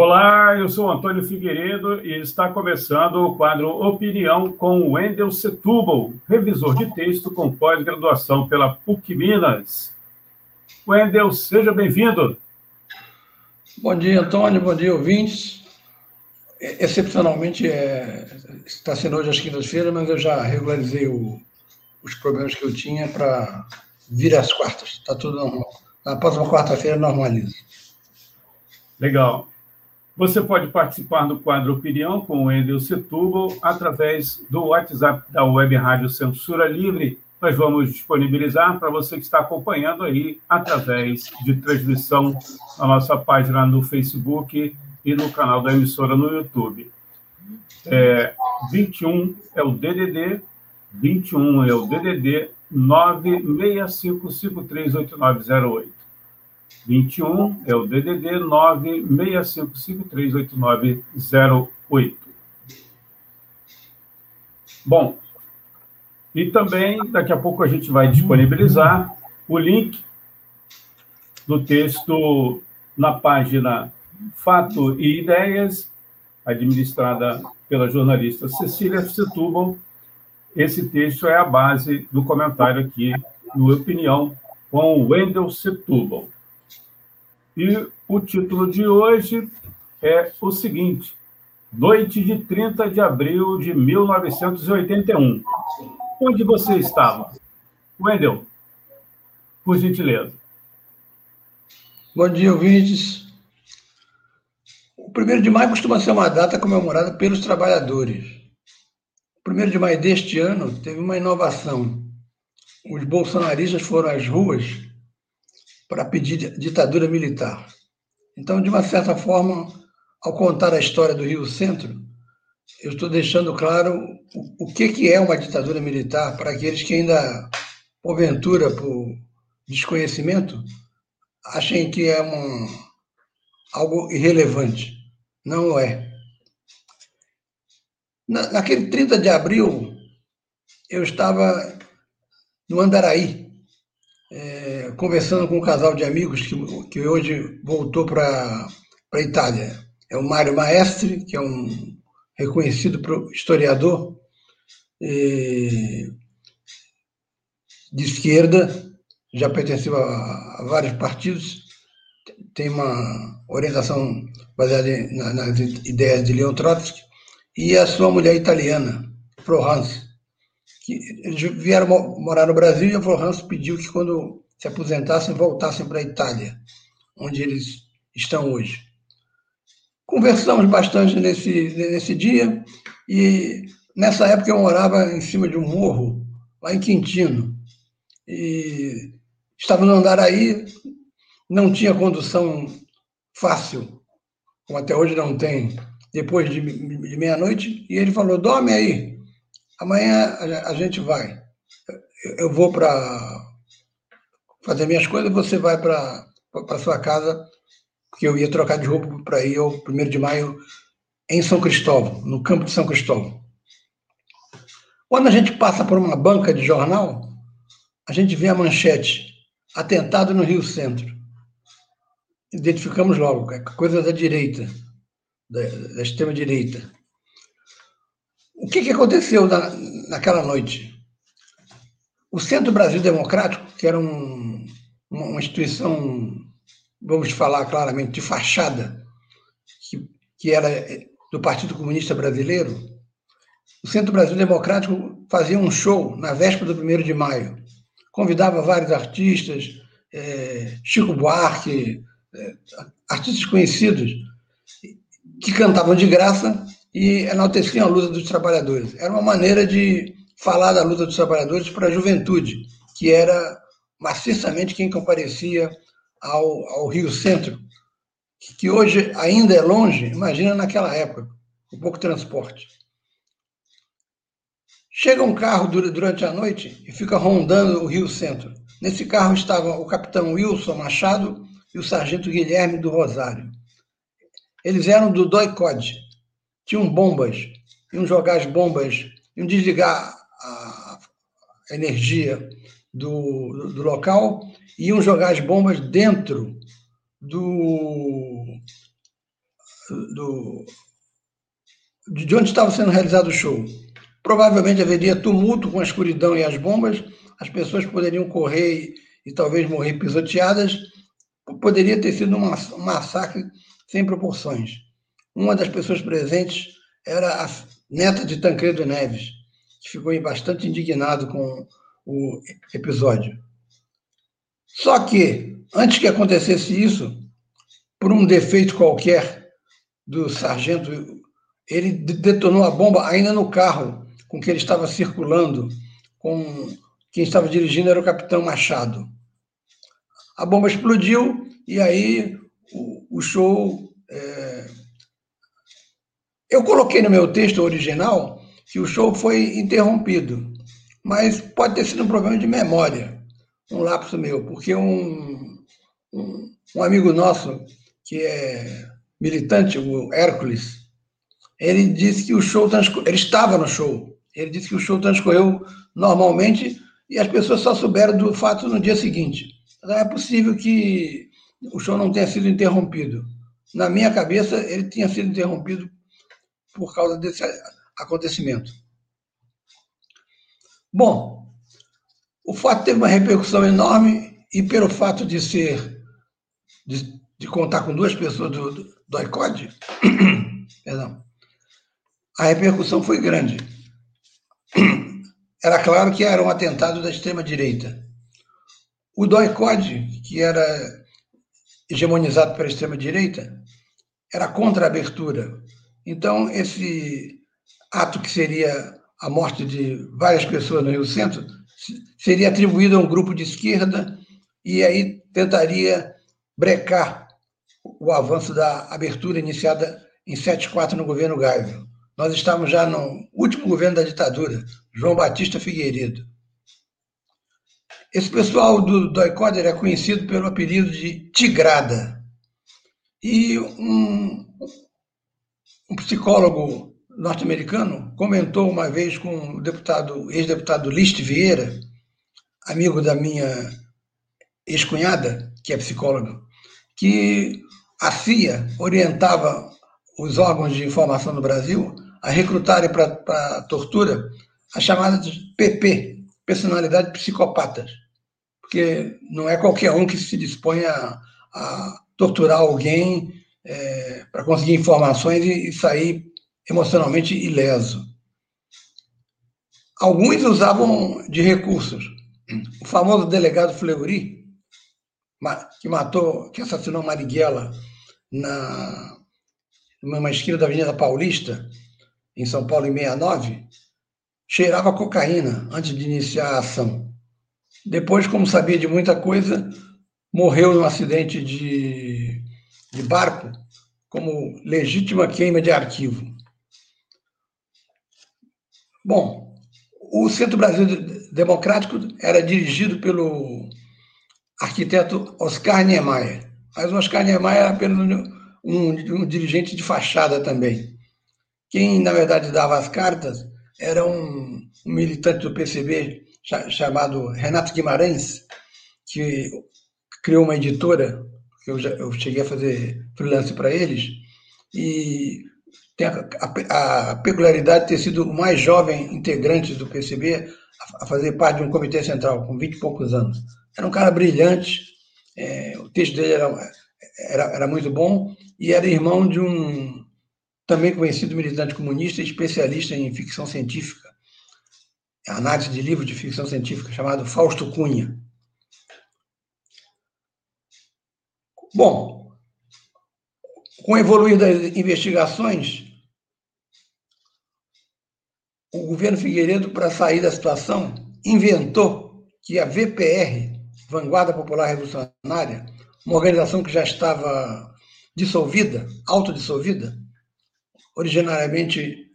Olá, eu sou Antônio Figueiredo e está começando o quadro Opinião com Wendel Setúbal, revisor de texto com pós-graduação pela PUC Minas. Wendel, seja bem-vindo. Bom dia, Antônio, bom dia, ouvintes. Excepcionalmente, é, está sendo hoje às quintas-feiras, mas eu já regularizei o, os problemas que eu tinha para vir às quartas. Está tudo normal. Na próxima quarta-feira normaliza. Legal. Você pode participar do quadro Opinião com o Endel Setúbal através do WhatsApp da Web Rádio Censura Livre. Nós vamos disponibilizar para você que está acompanhando aí através de transmissão na nossa página no Facebook e no canal da emissora no YouTube. É, 21 é o DDD, 21 é o DDD 965538908. 21 é o DDD 965538908. Bom, e também daqui a pouco a gente vai disponibilizar o link do texto na página Fato e Ideias, administrada pela jornalista Cecília Setúbal. Esse texto é a base do comentário aqui no Opinião com Wendel Setúbal. E o título de hoje é o seguinte: Noite de 30 de abril de 1981. Onde você estava? Wendel, por gentileza. Bom dia, ouvintes. O 1 de maio costuma ser uma data comemorada pelos trabalhadores. O 1 de maio deste ano teve uma inovação. Os bolsonaristas foram às ruas para pedir ditadura militar. Então, de uma certa forma, ao contar a história do Rio Centro, eu estou deixando claro o, que, que é uma ditadura militar para aqueles que ainda, porventura, por desconhecimento, achem que é uma, algo irrelevante. Não é. Na, naquele 30 de abril, eu estava no Andaraí, é, conversando com um casal de amigos que, que hoje voltou para a Itália. É o Mário Maestri, que é um reconhecido historiador de esquerda, já pertenceu a, a, vários partidos, tem uma orientação baseada na, nas ideias de Leon Trotsky, e a sua mulher italiana, Florence, que eles vieram morar no Brasil e a Florence pediu que quando se aposentassem voltassem para a Itália, onde eles estão hoje. Conversamos bastante nesse, nesse dia e nessa época eu morava em cima de um morro, lá em Quintino. E estava no Andaraí, não tinha condução fácil, como até hoje não tem, depois de, de meia-noite, e ele falou: dorme aí, Amanhã a gente vai. Eu vou para fazer minhas coisas, você vai para sua casa, porque eu ia trocar de roupa para ir ao 1 de maio em São Cristóvão, no campo de São Cristóvão. Quando a gente passa por uma banca de jornal, a gente vê a manchete: atentado no Rio Centro. Identificamos logo, é coisa da direita, da, da extrema-direita. O que, que aconteceu na, naquela noite? O Centro Brasil Democrático, que era um, uma instituição, vamos falar claramente, de fachada, que, que era do Partido Comunista Brasileiro, o Centro Brasil Democrático fazia um show na véspera do 1 de maio. Convidava vários artistas, é, Chico Buarque, é, artistas conhecidos, que cantavam de graça e enalteciam a luta dos trabalhadores. Era uma maneira de falar da luta dos trabalhadores para a juventude, que era maciçamente quem comparecia ao, ao Rio Centro, que hoje ainda é longe, imagina naquela época, com pouco transporte. Chega um carro durante a noite e fica rondando o Rio Centro. Nesse carro estavam o capitão Wilson Machado e o sargento Guilherme do Rosário. Eles eram do DOI-COD. Tinham bombas, iam jogar as bombas, iam desligar a energia do, do local iam jogar as bombas dentro do, do de onde estava sendo realizado o show. Provavelmente haveria tumulto com a escuridão e as bombas, as pessoas poderiam correr e, e talvez morrer pisoteadas. Poderia ter sido um massacre sem proporções. Uma das pessoas presentes era a neta de Tancredo Neves, que ficou bastante indignado com o episódio. Só que, antes que acontecesse isso, por um defeito qualquer do sargento, ele detonou a bomba ainda no carro com que ele estava circulando, com quem estava dirigindo era o capitão Machado. A bomba explodiu e aí o, o show. É... Eu coloquei no meu texto original que o show foi interrompido, mas pode ter sido um problema de memória, um lapso meu, porque um, um, um amigo nosso que é militante, o Hércules, ele disse que o show ele estava no show. Ele disse que o show transcorreu normalmente e as pessoas só souberam do fato no dia seguinte. Então, é possível que o show não tenha sido interrompido. Na minha cabeça, ele tinha sido interrompido por causa desse acontecimento. Bom, o fato teve uma repercussão enorme e pelo fato de ser de, de contar com duas pessoas do, do, do ICOD, perdão, a repercussão foi grande. Era claro que era um atentado da extrema-direita. O DOI-COD, que era hegemonizado pela extrema-direita, era contra a abertura. Então, esse ato que seria a morte de várias pessoas no Rio Centro seria atribuído a um grupo de esquerda e aí tentaria brecar o avanço da abertura iniciada em 74 no governo Geisel. Nós estamos já no último governo da ditadura, João Batista Figueiredo. Esse pessoal do Doicoder é conhecido pelo apelido de Tigrada. E um, um psicólogo norte-americano comentou uma vez com o deputado, ex-deputado Liste Vieira, amigo da minha ex-cunhada, que é psicóloga, que a CIA orientava os órgãos de informação no Brasil a recrutarem para a tortura as chamadas PP, personalidade psicopatas, porque não é qualquer um que se dispõe a, a torturar alguém é, para conseguir informações e, e sair emocionalmente ileso. Alguns usavam de recursos. O famoso delegado Fleury, que matou, que assassinou Marighella na numa esquina da Avenida Paulista, em São Paulo, em 69, cheirava cocaína antes de iniciar a ação. Depois, como sabia de muita coisa, morreu num acidente de, de barco como legítima queima de arquivo. Bom, o Centro Brasil Democrático era dirigido pelo arquiteto Oscar Niemeyer, mas o Oscar Niemeyer era apenas um, um dirigente de fachada também. Quem, na verdade, dava as cartas era um, um militante do PCB chamado Renato Guimarães, que criou uma editora, eu, já, eu cheguei a fazer freelance para eles, e tem a, a, a, peculiaridade de ter sido o mais jovem integrante do PCB a, a, fazer parte de um comitê central, com 20 e poucos anos. Era um cara brilhante, é, o texto dele era, era, era muito bom, e era irmão de um também conhecido militante comunista e especialista em ficção científica, análise de livros de ficção científica, chamado Fausto Cunha. Bom, com o evoluir das investigações, o governo Figueiredo, para sair da situação, inventou que a VPR, Vanguarda Popular Revolucionária, uma organização que já estava dissolvida, autodissolvida, originariamente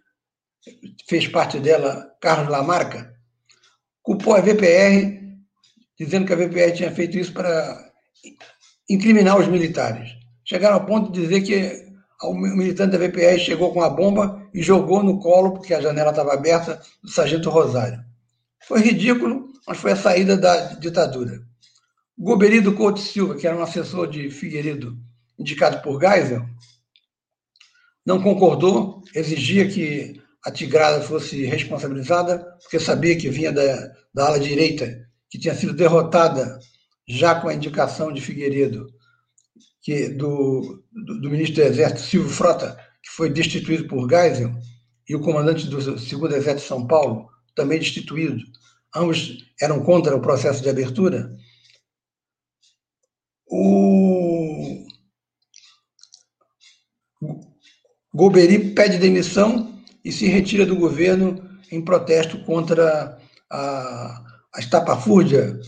fez parte dela Carlos Lamarca, culpou a VPR, dizendo que a VPR tinha feito isso para incriminar os militares. Chegaram ao ponto de dizer que o militante da VPR chegou com a bomba e jogou no colo, porque a janela estava aberta, do sargento Rosário. Foi ridículo, mas foi a saída da ditadura. Goberido Couto Silva, que era um assessor de Figueiredo, indicado por Geisel, não concordou, exigia que a Tigrada fosse responsabilizada, porque sabia que vinha da, da ala direita, que tinha sido derrotada já com a indicação de Figueiredo, que do, do, do ministro do Exército, Silvio Frota, que foi destituído por Geisel, e o comandante do 2 Exército de São Paulo, também destituído. Ambos eram contra o processo de abertura. O Golbery pede demissão e se retira do governo em protesto contra a, a estapafúrdia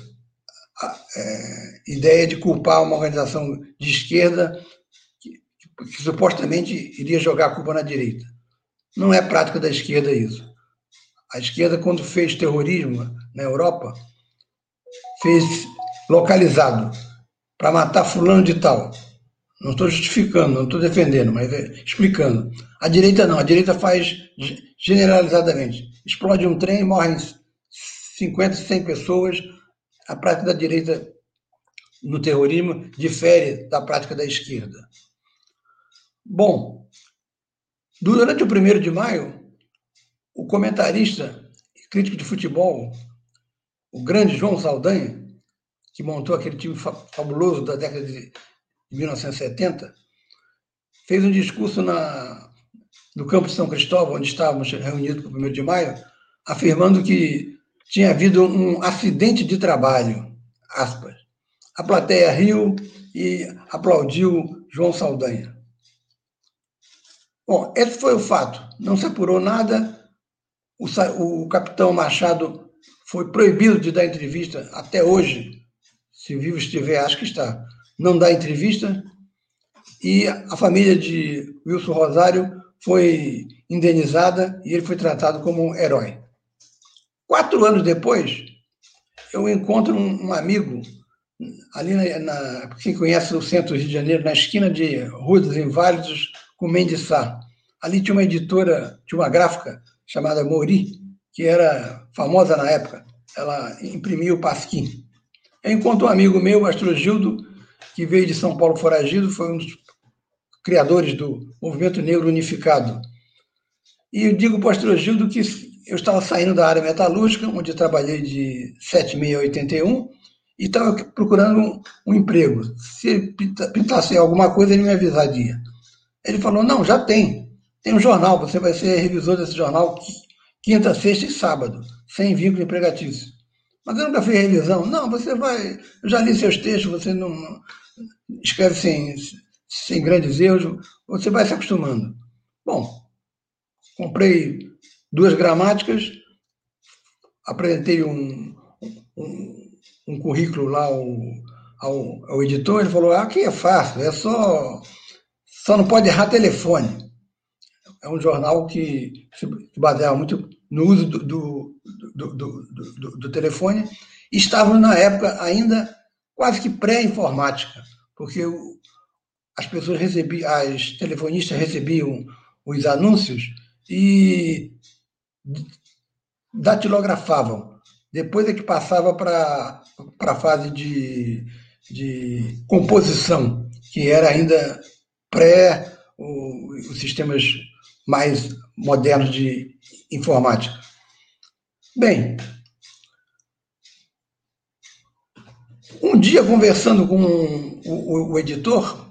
é, ideia de culpar uma organização de esquerda que, que, que supostamente iria jogar a culpa na direita. Não é prática da esquerda isso. A esquerda, quando fez terrorismo na Europa, fez localizado para matar fulano de tal. Não estou justificando, não estou defendendo, mas é explicando. A direita não, a direita faz generalizadamente. Explode um trem, morrem 50, 100 pessoas. A prática da direita no terrorismo difere da prática da esquerda. Bom, durante o 1 de maio, o comentarista e crítico de futebol, o grande João Saldanha, que montou aquele time fabuloso da década de 1970, fez um discurso na, no campo de São Cristóvão, onde estávamos reunidos para o 1 de maio, afirmando que tinha havido um acidente de trabalho, aspas. A plateia riu e aplaudiu João Saldanha. Bom, esse foi o fato. Não se apurou nada. O, o capitão Machado foi proibido de dar entrevista até hoje. Se vivo estiver, acho que está não dá entrevista, e a família de Wilson Rosário foi indenizada e ele foi tratado como um herói. Quatro anos depois, eu encontro um, um amigo ali na, na, quem conhece o centro do Rio de Janeiro, na esquina de Rua dos Inválidos com Mendes Sá. Ali tinha uma editora, tinha uma gráfica chamada Mori, que era famosa na época. Ela imprimia o Pasquim. Eu encontro um amigo meu, Astrogildo, que veio de São Paulo foragido, foi um dos criadores do Movimento Negro Unificado. E eu digo para o pastor Gildo que eu estava saindo da área metalúrgica, onde trabalhei de 76 a 81, e estava procurando um, um emprego. Se pintasse alguma coisa, ele me avisaria. Ele falou: Não, já tem. Tem um jornal, você vai ser revisor desse jornal quinta, sexta e sábado, sem vínculo empregatício. Mas eu nunca fiz revisão. Não, você vai. Eu já li seus textos, você não, escreve sem, sem grandes erros, você vai se acostumando. Bom, comprei duas gramáticas, apresentei um, um, um currículo lá ao, ao, ao, editor, ele falou, ah, aqui é fácil, é só, só não pode errar telefone. É um jornal que se baseava muito no uso do, do, do, do, do telefone, e estavam na época ainda quase que pré-informática porque as pessoas recebiam, as telefonistas recebiam os anúncios e datilografavam. Depois é que passava para a fase de, de composição, que era ainda pré os sistemas mais modernos de informática. Bem, Um dia, conversando com o, o, o editor,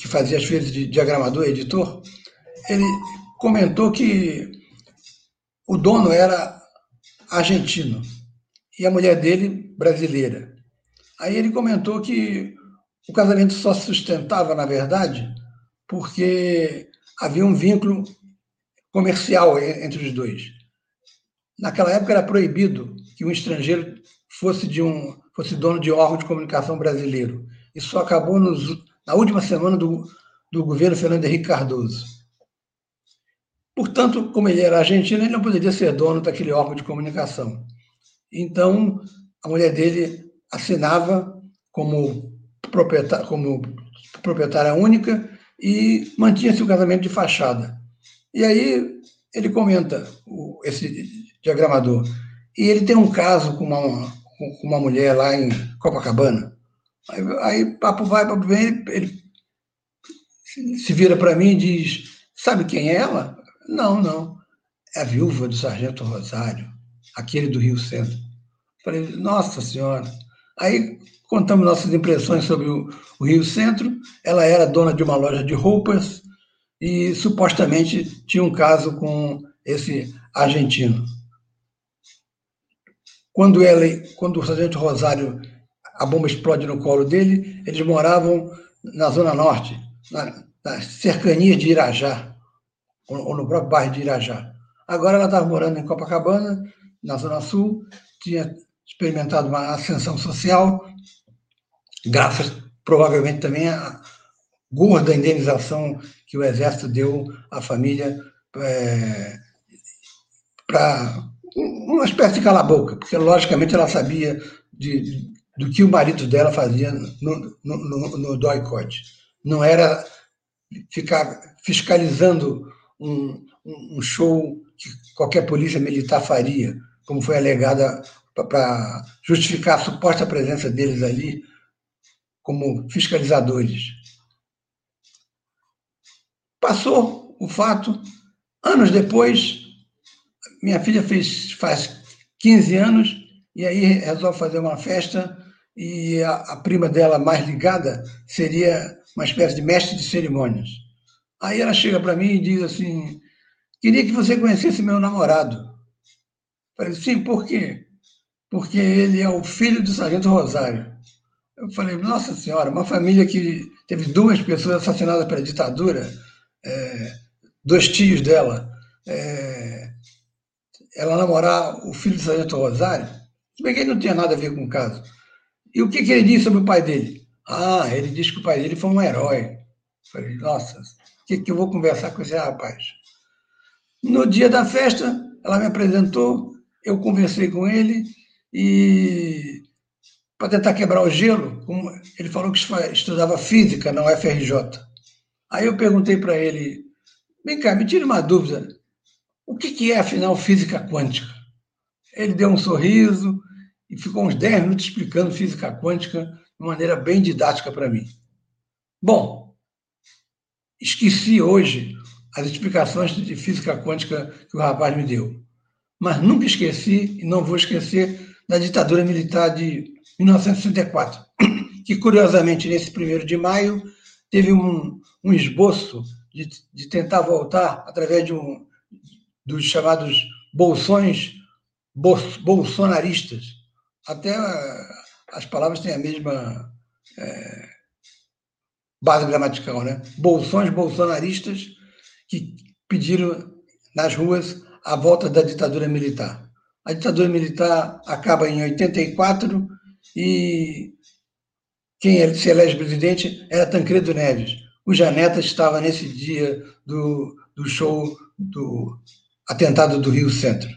que fazia as vezes de diagramador editor, ele comentou que o dono era argentino e a mulher dele brasileira. Aí ele comentou que o casamento só se sustentava, na verdade, porque havia um vínculo comercial entre os dois. Naquela época era proibido que um estrangeiro fosse de um fosse dono de órgão de comunicação brasileiro. Isso acabou nos, na última semana do, do governo Fernando Henrique Cardoso. Portanto, como ele era argentino, ele não poderia ser dono daquele órgão de comunicação. Então, a mulher dele assinava como proprietária, como proprietária única e mantinha-se o casamento de fachada. E aí ele comenta, esse diagramador, e ele tem um caso com uma, com uma mulher lá em Copacabana. Aí, aí papo vai, papo vem, ele, ele se vira para mim e diz: Sabe quem é ela? Não, não. É a viúva do Sargento Rosário, aquele do Rio Centro. Falei, nossa senhora. Aí contamos nossas impressões sobre o, o Rio Centro. Ela era dona de uma loja de roupas e supostamente tinha um caso com esse argentino. Quando, ela, quando o sargento Rosário, a bomba explode no colo dele, eles moravam na Zona Norte, na, nas cercanias de Irajá, ou, no próprio bairro de Irajá. Agora ela estava morando em Copacabana, na Zona Sul, tinha experimentado uma ascensão social, graças provavelmente também à gorda indenização que o Exército deu à família é, para uma espécie de cala-boca, porque logicamente ela sabia de, do que o marido dela fazia no, no, no, no. Não era ficar fiscalizando um, um show que qualquer polícia militar faria, como foi alegada para justificar a suposta presença deles ali como fiscalizadores. Passou o fato, anos depois, minha filha fez, faz 15 anos e aí resolve fazer uma festa e a, a, prima dela mais ligada seria uma espécie de mestre de cerimônias. Aí ela chega para mim e diz assim: queria que você conhecesse meu namorado. falei, sim, por quê? Porque ele é o filho do sargento Rosário. Eu falei, nossa senhora, uma família que teve duas pessoas assassinadas pela ditadura, é, dois tios dela, é, ela namorar o filho do sargento Rosário, se bem que ele não tinha nada a ver com o caso. E o que, que ele disse sobre o pai dele? Ah, ele disse que o pai dele foi um herói. falei, nossa, que, que eu vou conversar com esse rapaz? No dia da festa, ela me apresentou, eu conversei com ele e para tentar quebrar o gelo, ele falou que estudava física na UFRJ. Aí eu perguntei para ele, vem cá, me tira uma dúvida, o que, que é, afinal, física quântica? Ele deu um sorriso e ficou uns 10 minutos explicando física quântica de maneira bem didática para mim. Bom, esqueci hoje as explicações de física quântica que o rapaz me deu, mas nunca esqueci e não vou esquecer da ditadura militar de 1964, que curiosamente nesse primeiro de maio teve um, um esboço de, de tentar voltar através de um dos chamados bolsões bolsonaristas. Até as palavras têm a mesma é, base gramatical, né? Bolsões bolsonaristas que pediram nas ruas a volta da ditadura militar. A ditadura militar acaba em 84 e quem se elege presidente era Tancredo Neves. O Janeta estava nesse dia do, do show do atentado do Rio Centro.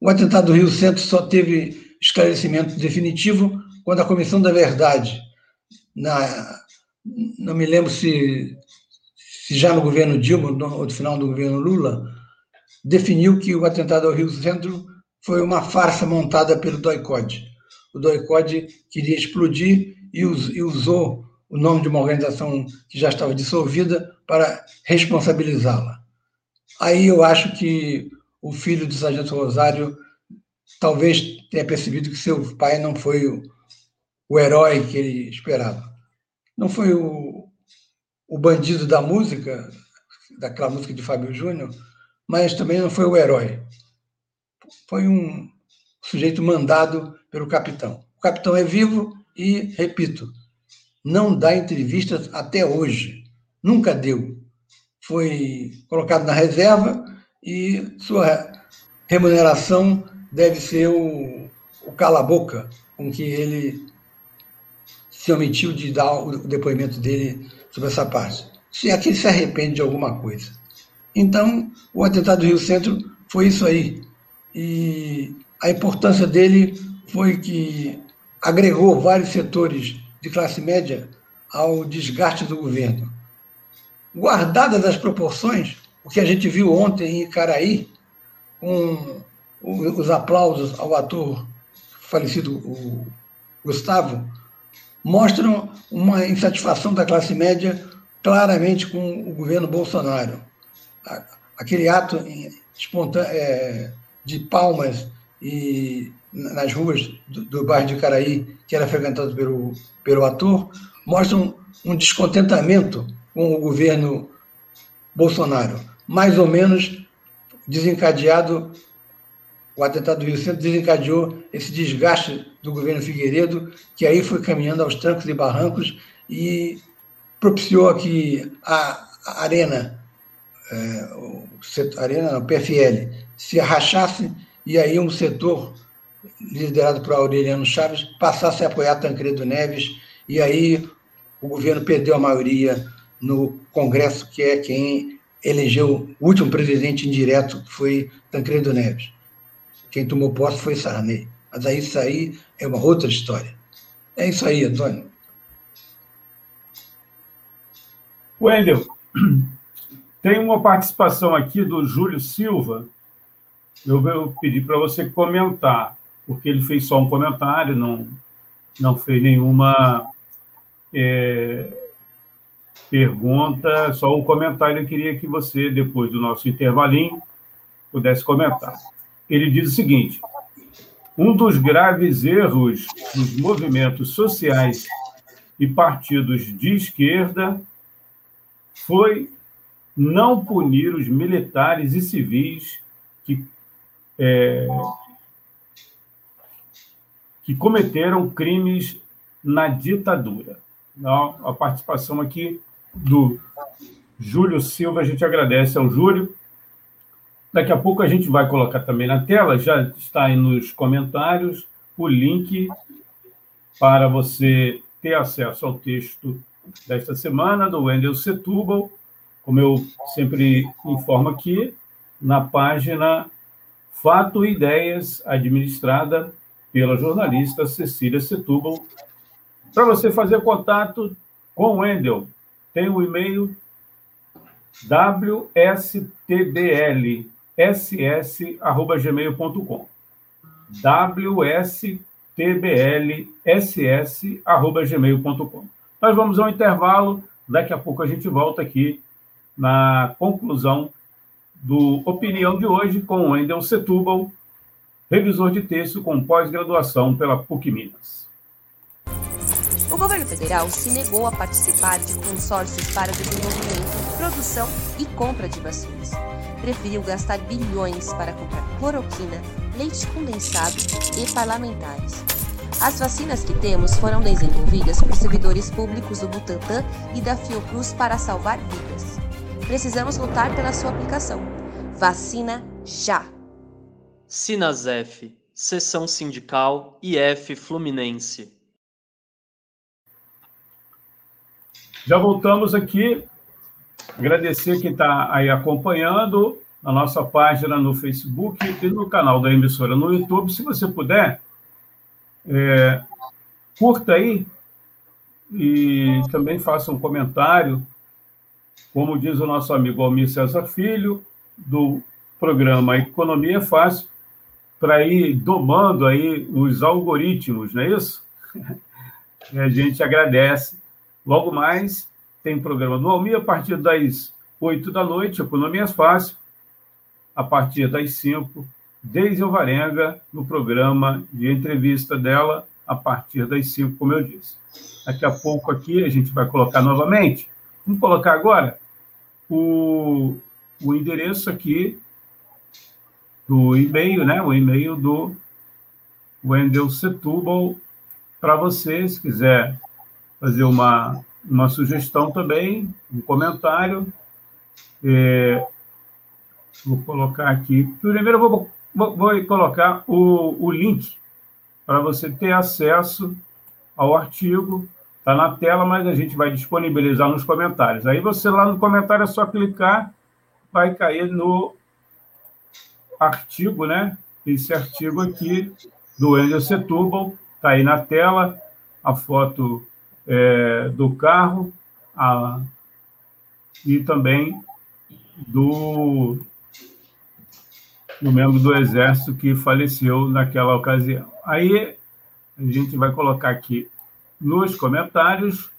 O atentado do Rio Centro só teve esclarecimento definitivo quando a Comissão da Verdade, na, não me lembro se, se já no governo Dilma ou no final do governo Lula, definiu que o atentado ao Rio Centro foi uma farsa montada pelo DOI-CODE. O DOI-CODE queria explodir e, usou o nome de uma organização que já estava dissolvida para responsabilizá-la. Aí eu acho que o filho do sargento Rosário talvez tenha percebido que seu pai não foi o, o herói que ele esperava. Não foi o, o bandido da música, daquela música de Fábio Júnior, mas também não foi o herói foi um sujeito mandado pelo capitão. O capitão é vivo e, repito, não dá entrevistas até hoje. Nunca deu. Foi colocado na reserva e sua remuneração deve ser o, o cala-boca com que ele se omitiu de dar o depoimento dele sobre essa parte. Se aqui se arrepende de alguma coisa. Então, o atentado do Rio Centro foi isso aí. E a importância dele foi que agregou vários setores de classe média ao desgaste do governo. Guardadas as proporções, o que a gente viu ontem em Icaraí, com os aplausos ao ator falecido o Gustavo, mostram uma insatisfação da classe média claramente com o governo Bolsonaro. Aquele ato é, de palmas e nas ruas do, bairro de Caraí, que era frequentado pelo, pelo ator, mostram um descontentamento com o governo Bolsonaro, mais ou menos desencadeado, o atentado do Rio Centro desencadeou esse desgaste do governo Figueiredo, que aí foi caminhando aos trancos e barrancos e propiciou que a Arena, é, o setor, Arena não, PFL, se rachasse e aí um setor liderado por Aureliano Chaves passasse a apoiar Tancredo Neves e aí o governo perdeu a maioria no Congresso, que é quem elegeu o último presidente indireto, que foi Tancredo Neves. Quem tomou posse foi Sarney. Mas aí isso aí é uma outra história. É isso aí, Antônio. Wendel, tem uma participação aqui do Júlio Silva. Eu vou pedir para você comentar, porque ele fez só um comentário, não, não fez nenhuma é, pergunta, só um comentário. Eu queria que você, depois do nosso intervalinho, pudesse comentar. Ele diz o seguinte: um dos graves erros dos movimentos sociais e partidos de esquerda foi não punir os militares e civis que, é, que cometeram crimes na ditadura. Então, a participação aqui do Júlio Silva, a gente agradece ao Júlio. Daqui a pouco a gente vai colocar também na tela, já está aí nos comentários, o link para você ter acesso ao texto desta semana do Wendel Setúbal, como eu sempre informo aqui, na página Fato e Ideias, administrada pela jornalista Cecília Setúbal. Para você fazer contato com o Wendel, tem o e-mail wstblss.gmail.com wstblss.gmail.com Nós vamos ao intervalo, daqui a pouco a gente volta aqui na conclusão do Opinião de hoje com Wendel Setúbal, revisor de texto com pós-graduação pela PUC Minas. O governo federal se negou a participar de consórcios para desenvolvimento, produção e compra de vacinas. Preferiu gastar bilhões para comprar cloroquina, leite condensado e parlamentares. As vacinas que temos foram desenvolvidas por servidores públicos do Butantan e da Fiocruz para salvar vidas. Precisamos lutar pela sua aplicação. Vacina já! Sinasef, Seção Sindical IF Fluminense. Já voltamos aqui. Agradecer quem está aí acompanhando na nossa página no Facebook e no canal da emissora no YouTube. Se você puder, é, curta aí e também faça um comentário como diz o nosso amigo Almir César Filho, do programa Economia é Fácil, para ir domando aí os algoritmos, não é isso? E a gente agradece. Logo mais, tem programa no Almir a partir das 8 da noite, Economia é Fácil, a partir das 5, Deise Alvarenga, no programa de entrevista dela, a partir das 5, como eu disse. Daqui a pouco aqui a gente vai colocar novamente Vamos colocar agora o, o endereço aqui do e-mail, né? O e-mail do Wendel Setúbal para você, se quiser fazer uma, uma sugestão também, um comentário. É, vou colocar aqui. Primeiro, eu vou, vou, vou colocar o, o link para você ter acesso ao artigo Está na tela, mas a gente vai disponibilizar nos comentários. Aí você lá no comentário é só clicar vai cair no artigo, né? Esse artigo aqui do Wendel Setúbal, está aí na tela, a foto é, do carro a, e também do, do membro do Exército que faleceu naquela ocasião. Aí a gente vai colocar aqui nos comentários,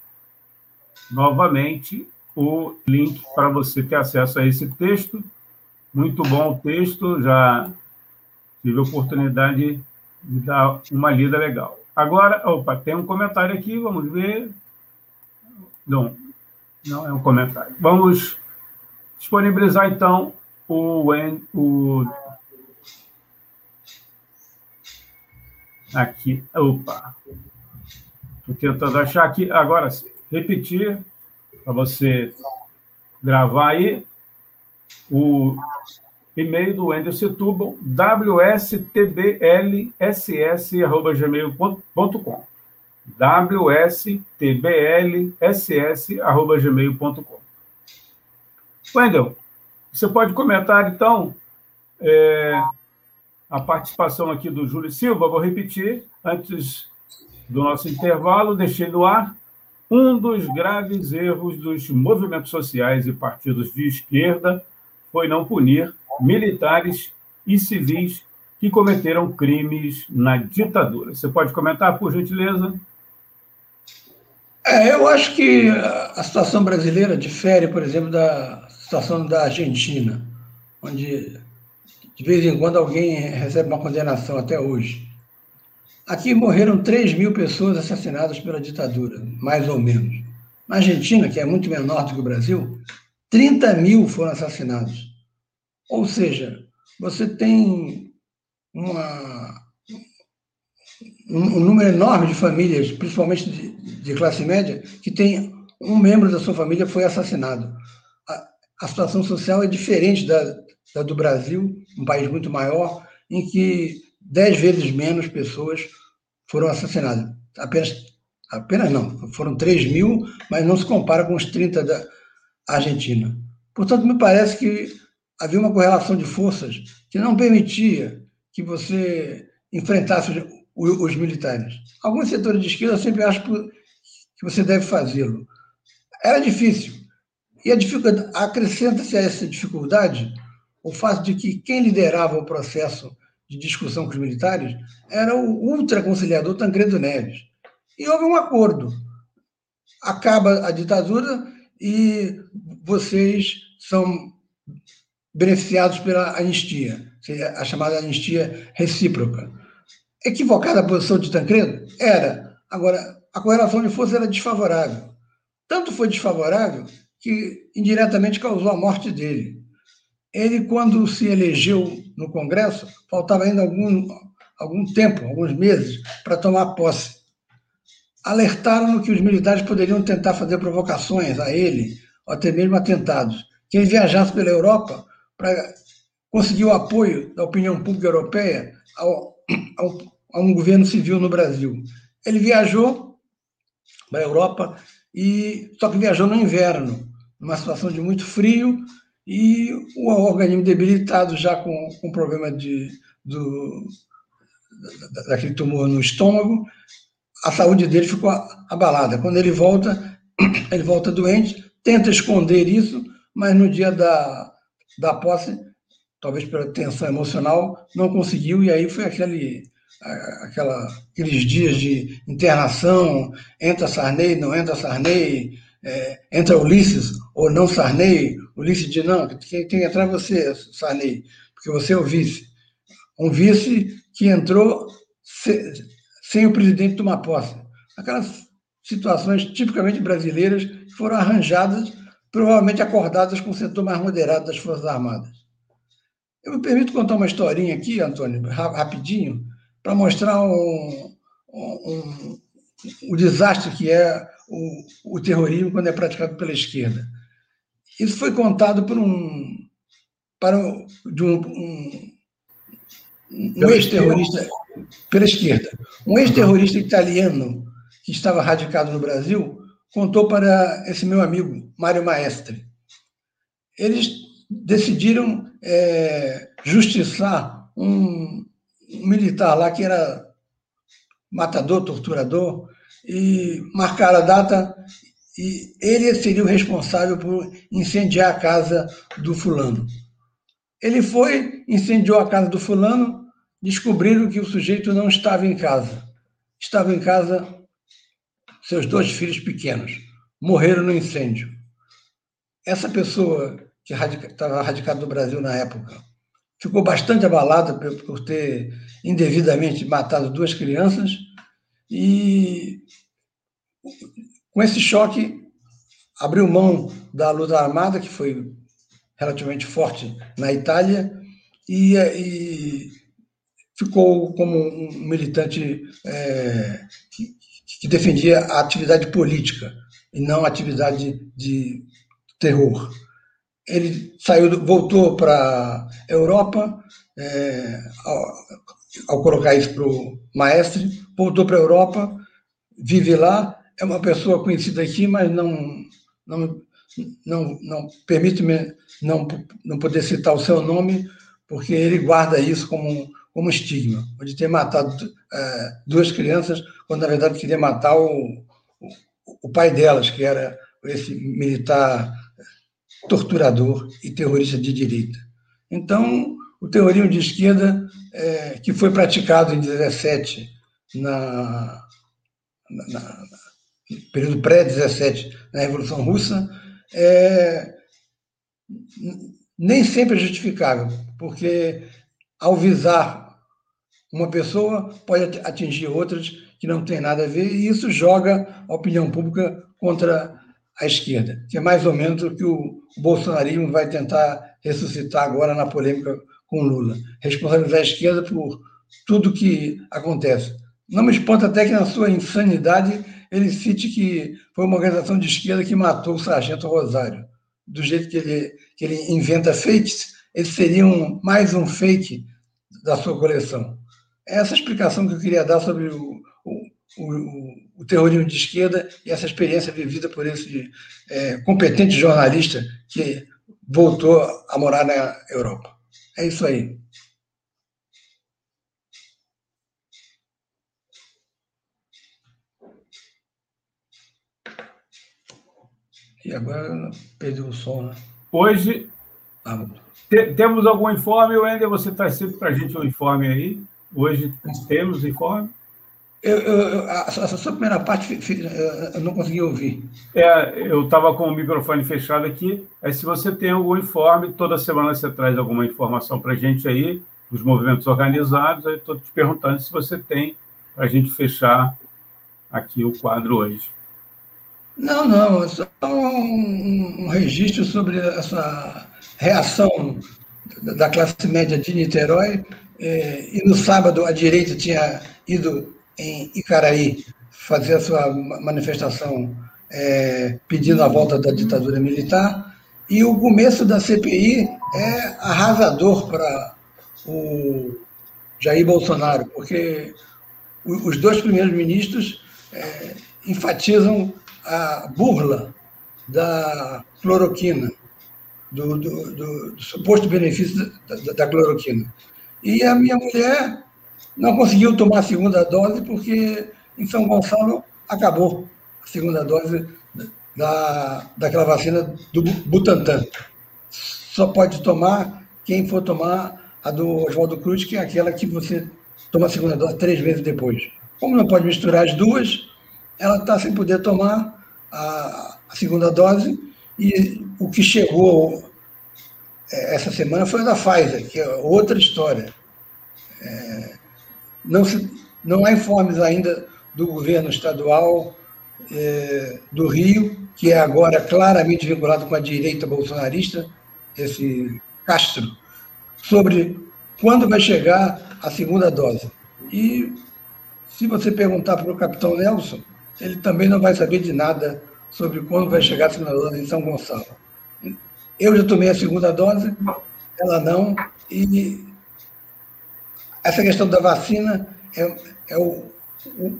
novamente, o link para você ter acesso a esse texto. Muito bom o texto, já tive a oportunidade de dar uma lida legal. Agora, opa, tem um comentário aqui, vamos ver. Não, não é um comentário. Vamos disponibilizar, então, o, o aqui. Opa! Estou tentando achar aqui. Agora, repetir, para você gravar aí, o e-mail do Wendel Setúbal, wstblss.gmail.com wstblss.gmail.com Wendel, você pode comentar, então, é, a participação aqui do Júlio Silva, vou repetir, antes do nosso intervalo, deixei no ar. Um dos graves erros dos movimentos sociais e partidos de esquerda foi não punir militares e civis que cometeram crimes na ditadura. Você pode comentar, por gentileza? É, eu acho que a situação brasileira difere, por exemplo, da situação da Argentina, onde de vez em quando alguém recebe uma condenação até hoje. Aqui morreram 3 mil pessoas assassinadas pela ditadura, mais ou menos. Na Argentina, que é muito menor do que o Brasil, 30 mil foram assassinados. Ou seja, você tem uma, um, número enorme de famílias, principalmente de, de, classe média, que tem um membro da sua família foi assassinado. A, a situação social é diferente da, da do Brasil, um país muito maior, em que dez vezes menos pessoas foram assassinadas. Apenas, apenas não, foram 3 mil, mas não se compara com os 30 da Argentina. Portanto, me parece que havia uma correlação de forças que não permitia que você enfrentasse os, os militares. Alguns setores de esquerda sempre acham que você deve fazê-lo. Era difícil. E acrescenta-se a essa dificuldade o fato de que quem liderava o processo de discussão com os militares era o ultraconciliador Tancredo Neves. E houve um acordo. Acaba a ditadura e vocês são beneficiados pela anistia, a chamada anistia recíproca. Equivocada a posição de Tancredo? Era. Agora, a correlação de forças era desfavorável. Tanto foi desfavorável que indiretamente causou a morte dele. Ele, quando se elegeu no Congresso, faltava ainda algum, algum tempo, alguns meses, para tomar posse. Alertaram-no que os militares poderiam tentar fazer provocações a ele, ou até mesmo atentados. Que ele viajasse pela Europa para conseguir o apoio da opinião pública europeia ao, ao, a um governo civil no Brasil. Ele viajou para a Europa, e só que viajou no inverno, numa situação de muito frio, e o organismo debilitado já com, com problema de, do, daquele tumor no estômago, a saúde dele ficou abalada. Quando ele volta, ele volta doente, tenta esconder isso, mas no dia da, da posse, talvez pela tensão emocional, não conseguiu, e aí foi aquele, aquela, aqueles dias de internação, entra Sarney, não entra Sarney, é, entra Ulisses ou não Sarney, Ulisses diz, não, quem tem que entrar é você, Sarney, porque você é o vice. Um vice que entrou se, sem o presidente tomar posse. Aquelas situações tipicamente brasileiras foram arranjadas provavelmente acordadas com o setor mais moderado das Forças Armadas. Eu me permito contar uma historinha aqui, Antônio, rapidinho, para mostrar um, um, um, o desastre que é o, o, terrorismo quando é praticado pela esquerda. Isso foi contado por um para um, um, um ex-terrorista pela esquerda, um ex-terrorista italiano que estava radicado no Brasil contou para esse meu amigo, Mário Maestre. Eles decidiram é, justiçar um, um militar lá que era matador, torturador, e marcaram a data e ele seria o responsável por incendiar a casa do fulano. Ele foi, incendiou a casa do fulano, descobriram que o sujeito não estava em casa. Estava em casa seus dois filhos pequenos. Morreram no incêndio. Essa pessoa que estava radicada no Brasil na época ficou bastante abalada por ter indevidamente matado duas crianças e com esse choque abriu mão da luta armada que foi relativamente forte na Itália e, e ficou como um militante é, que, que defendia a atividade política e não a atividade de terror. Ele saiu, voltou para a Europa, é, ao, ao, colocar isso para o maestre, voltou para a Europa, vive lá, é uma pessoa conhecida aqui, mas não, não, não, não permite-me não, não poder citar o seu nome, porque ele guarda isso como, como estigma, de ter matado é, duas crianças, quando na verdade queria matar o, o, pai delas, que era esse militar torturador e terrorista de direita. Então, o terrorismo de esquerda, é, que foi praticado em 17, na, na, na período pré-17, na Revolução Russa, é, nem sempre é justificável, porque ao visar uma pessoa, pode atingir outras que não têm nada a ver, e isso joga a opinião pública contra à esquerda, que é mais ou menos o que o bolsonarismo vai tentar ressuscitar agora na polêmica com Lula. Responsabilizar a esquerda por tudo que acontece. Não me espanta até que, na sua insanidade, ele cite que foi uma organização de esquerda que matou o sargento Rosário. Do jeito que ele, que ele inventa fakes, eles seriam mais um fake da sua coleção. É essa explicação que eu queria dar sobre o, o, o, terrorismo de esquerda e essa experiência vivida por esse é, competente jornalista que voltou a morar na Europa. É isso aí. E agora perdeu o som, né? Hoje, ah, te, temos algum informe, Wender? Você traz sempre para a gente um informe aí. Hoje temos informe? Eu, eu, a, a sua primeira parte eu não consegui ouvir. É, eu estava com o microfone fechado aqui. Aí, se você tem algum informe, toda semana você traz alguma informação para a gente aí, dos movimentos organizados. Aí estou te perguntando se você tem para a gente fechar aqui o quadro hoje. Não, não, só um, um registro sobre essa reação da classe média de Niterói. É, e no sábado a direita tinha ido em Icaraí fazer a sua manifestação é, pedindo a volta da ditadura militar. E o começo da CPI é arrasador para o Jair Bolsonaro, porque os dois primeiros ministros é, enfatizam a burla da cloroquina, do, do, do, do suposto benefício da, da, da cloroquina. E a minha mulher não conseguiu tomar a segunda dose porque em São Gonçalo acabou a segunda dose da, daquela vacina do Butantan. Só pode tomar quem for tomar a do Oswaldo Cruz, que é aquela que você toma a segunda dose três vezes depois. Como não pode misturar as duas, ela está sem poder tomar a, a, segunda dose e o que chegou é, essa semana foi a da Pfizer, que é outra história. É, não, se, não há informes ainda do governo estadual é, do Rio, que é agora claramente vinculado com a direita bolsonarista, esse Castro, sobre quando vai chegar a segunda dose. E se você perguntar para o capitão Nelson, ele também não vai saber de nada sobre quando vai chegar a segunda dose em São Gonçalo. Eu já tomei a segunda dose, ela não, e essa questão da vacina é, é o, o,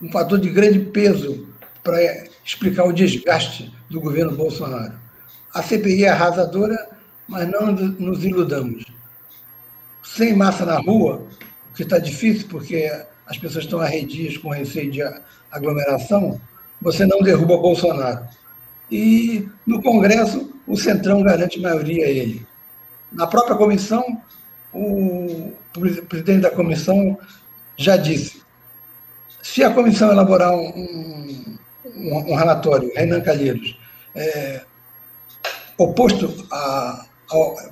um fator de grande peso para explicar o desgaste do governo Bolsonaro. A CPI é arrasadora, mas não nos iludamos. Sem massa na rua, que está difícil porque as pessoas estão arredias com receio de aglomeração, você não derruba Bolsonaro. E no Congresso, o Centrão garante maioria a ele. Na própria comissão, o presidente da comissão já disse: se a comissão elaborar um, um, um relatório, Renan Calheiros, é, oposto a, a,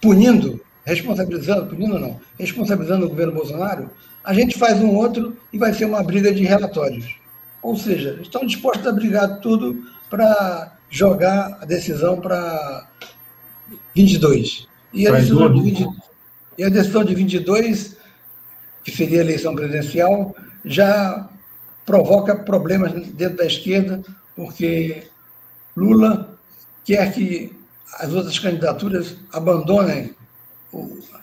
punindo, responsabilizando, punindo não, responsabilizando o governo Bolsonaro, a gente faz um outro e vai ser uma briga de relatórios. Ou seja, estão dispostos a brigar tudo para jogar a decisão para 22. E a, decisão de 20, e a decisão de 22, que seria a eleição presidencial, já provoca problemas dentro da esquerda, porque Lula quer que as outras candidaturas abandonem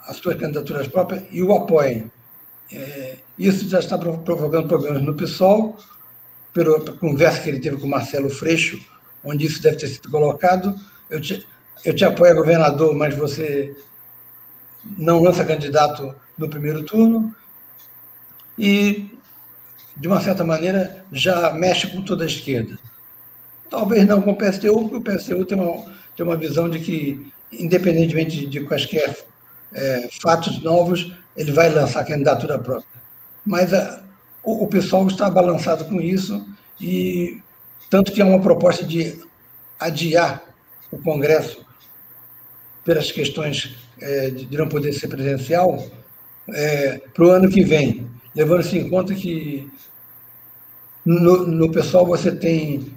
as suas candidaturas próprias e o apoiem. É, isso já está provocando problemas no PSOL, pela conversa que ele teve com Marcelo Freixo, onde isso deve ter sido colocado. Eu te, eu te apoio, governador, mas você não lança candidato no primeiro turno. E, de uma certa maneira, já mexe com toda a esquerda. Talvez não com o PSTU, porque o PSTU tem uma, tem uma visão de que, independentemente de, quaisquer é, fatos novos, ele vai lançar candidatura própria. Mas a, o, o pessoal está balançado com isso, e tanto que há uma proposta de adiar o Congresso pelas questões é, de não poder ser presencial é, para o ano que vem, levando-se em conta que no, no pessoal você tem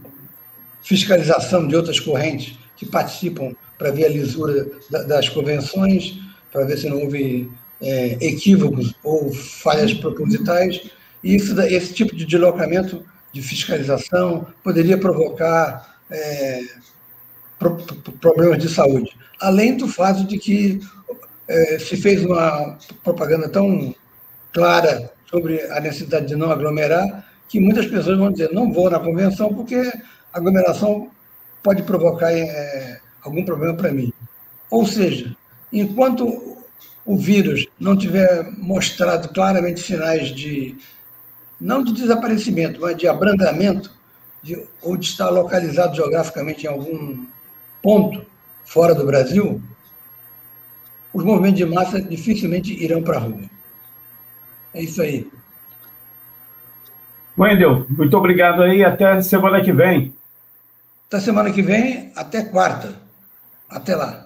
fiscalização de outras correntes que participam para ver a lisura das convenções, para ver se não houve é, equívocos ou falhas propositais. E isso, esse tipo de deslocamento de fiscalização poderia provocar é, problemas de saúde. Além do fato de que é, se fez uma propaganda tão clara sobre a necessidade de não aglomerar, que muitas pessoas vão dizer, não vou na convenção porque aglomeração pode provocar é, algum problema para mim. Ou seja, enquanto o vírus não tiver mostrado claramente sinais de, não de desaparecimento, mas de abrandamento, de, ou de estar localizado geograficamente em algum ponto fora do Brasil, os movimentos de massa dificilmente irão para a rua. É isso aí. Wendel, muito obrigado aí. Até semana que vem. Até semana que vem, até quarta. Até lá.